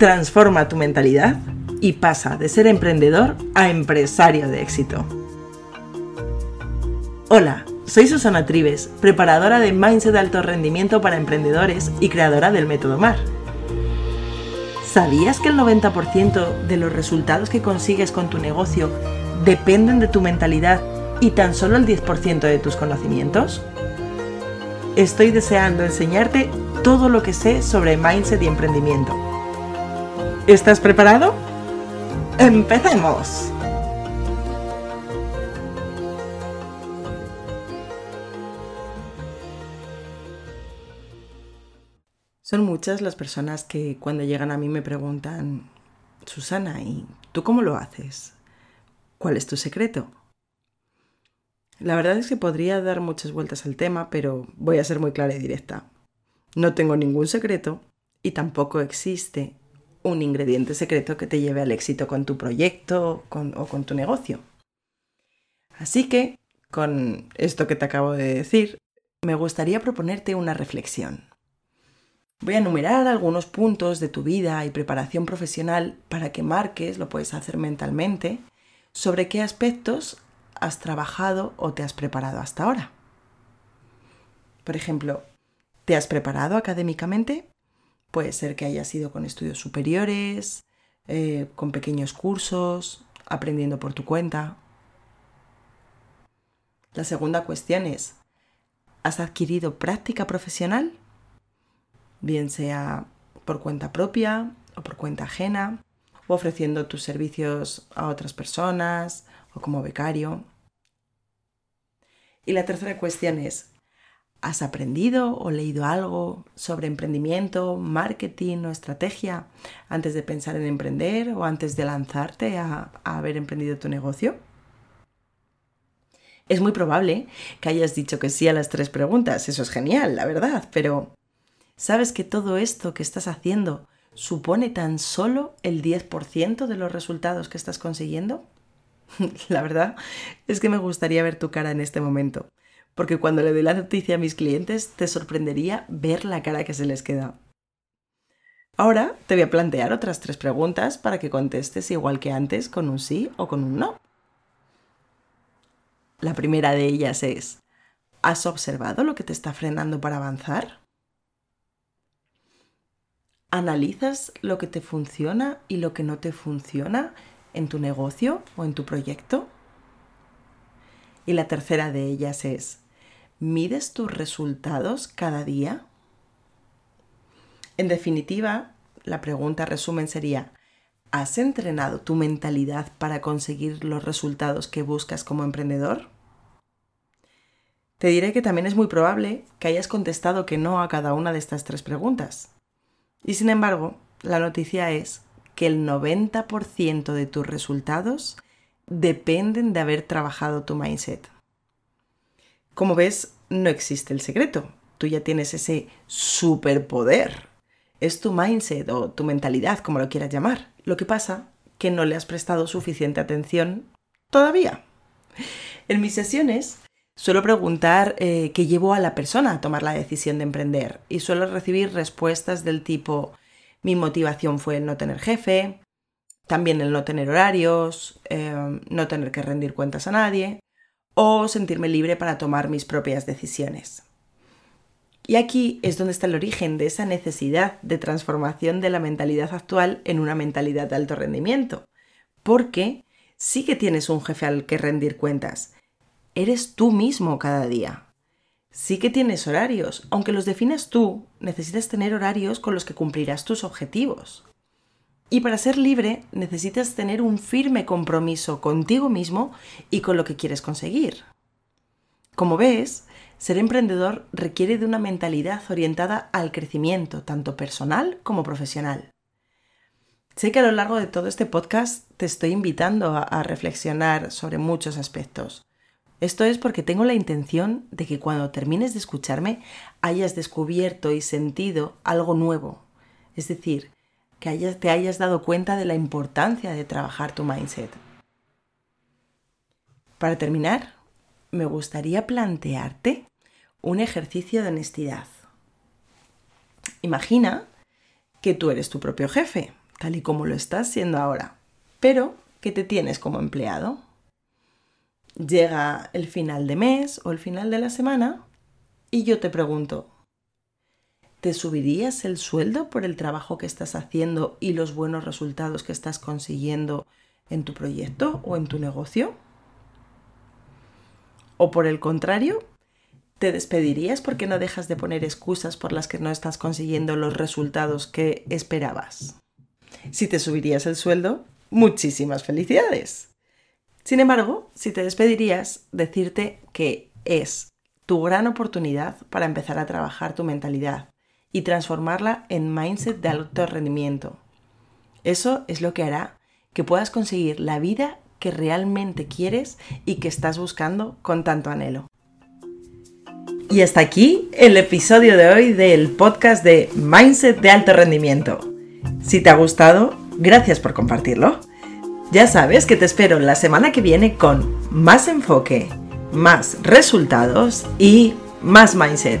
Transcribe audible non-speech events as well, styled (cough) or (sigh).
transforma tu mentalidad y pasa de ser emprendedor a empresario de éxito. Hola, soy Susana Trives, preparadora de Mindset de Alto Rendimiento para Emprendedores y creadora del método MAR. ¿Sabías que el 90% de los resultados que consigues con tu negocio dependen de tu mentalidad y tan solo el 10% de tus conocimientos? Estoy deseando enseñarte todo lo que sé sobre mindset y emprendimiento ¿Estás preparado? ¡Empecemos! Son muchas las personas que cuando llegan a mí me preguntan, Susana, ¿y tú cómo lo haces? ¿Cuál es tu secreto? La verdad es que podría dar muchas vueltas al tema, pero voy a ser muy clara y directa. No tengo ningún secreto y tampoco existe un ingrediente secreto que te lleve al éxito con tu proyecto o con tu negocio. Así que, con esto que te acabo de decir, me gustaría proponerte una reflexión. Voy a enumerar algunos puntos de tu vida y preparación profesional para que marques, lo puedes hacer mentalmente, sobre qué aspectos has trabajado o te has preparado hasta ahora. Por ejemplo, ¿te has preparado académicamente? Puede ser que hayas ido con estudios superiores, eh, con pequeños cursos, aprendiendo por tu cuenta. La segunda cuestión es, ¿has adquirido práctica profesional? Bien sea por cuenta propia o por cuenta ajena, o ofreciendo tus servicios a otras personas o como becario. Y la tercera cuestión es, ¿Has aprendido o leído algo sobre emprendimiento, marketing o estrategia antes de pensar en emprender o antes de lanzarte a, haber emprendido tu negocio? Es muy probable que hayas dicho que sí a las tres preguntas, eso es genial, la verdad, pero ¿sabes que todo esto que estás haciendo supone tan solo el 10% de los resultados que estás consiguiendo? (laughs) la verdad es que me gustaría ver tu cara en este momento porque cuando le doy la noticia a mis clientes te sorprendería ver la cara que se les queda. Ahora te voy a plantear otras tres preguntas para que contestes igual que antes con un sí o con un no. La primera de ellas es, ¿has observado lo que te está frenando para avanzar? ¿Analizas lo que te funciona y lo que no te funciona en tu negocio o en tu proyecto? Y la tercera de ellas es, ¿mides tus resultados cada día? En definitiva, la pregunta resumen sería, ¿has entrenado tu mentalidad para conseguir los resultados que buscas como emprendedor? Te diré que también es muy probable que hayas contestado que no a cada una de estas tres preguntas. Y sin embargo, la noticia es que el 90% de tus resultados dependen de haber trabajado tu mindset. Como ves, no existe el secreto. Tú ya tienes ese superpoder. Es tu mindset o tu mentalidad, como lo quieras llamar. Lo que pasa que no le has prestado suficiente atención todavía. En mis sesiones suelo preguntar eh, qué llevó a la persona a tomar la decisión de emprender y suelo recibir respuestas del tipo mi motivación fue el no tener jefe, también el no tener horarios, eh, no tener que rendir cuentas a nadie o sentirme libre para tomar mis propias decisiones. Y aquí es donde está el origen de esa necesidad de transformación de la mentalidad actual en una mentalidad de alto rendimiento. Porque sí que tienes un jefe al que rendir cuentas. Eres tú mismo cada día. Sí que tienes horarios. Aunque los definas tú, necesitas tener horarios con los que cumplirás tus objetivos. Y para ser libre necesitas tener un firme compromiso contigo mismo y con lo que quieres conseguir. Como ves, ser emprendedor requiere de una mentalidad orientada al crecimiento, tanto personal como profesional. Sé que a lo largo de todo este podcast te estoy invitando a, reflexionar sobre muchos aspectos. Esto es porque tengo la intención de que cuando termines de escucharme hayas descubierto y sentido algo nuevo. Es decir, que te hayas dado cuenta de la importancia de trabajar tu mindset. Para terminar, me gustaría plantearte un ejercicio de honestidad. Imagina que tú eres tu propio jefe, tal y como lo estás siendo ahora, pero que te tienes como empleado. Llega el final de mes o el final de la semana y yo te pregunto, ¿te subirías el sueldo por el trabajo que estás haciendo y los buenos resultados que estás consiguiendo en tu proyecto o en tu negocio? ¿O por el contrario, te despedirías porque no dejas de poner excusas por las que no estás consiguiendo los resultados que esperabas? Si te subirías el sueldo, muchísimas felicidades. Sin embargo, si te despedirías, decirte que es tu gran oportunidad para empezar a trabajar tu mentalidad y transformarla en mindset de alto rendimiento. Eso es lo que hará que puedas conseguir la vida que realmente quieres y que estás buscando con tanto anhelo. Y hasta aquí el episodio de hoy del podcast de Mindset de alto rendimiento. Si te ha gustado, gracias por compartirlo. Ya sabes que te espero la semana que viene con más enfoque, más resultados y más mindset.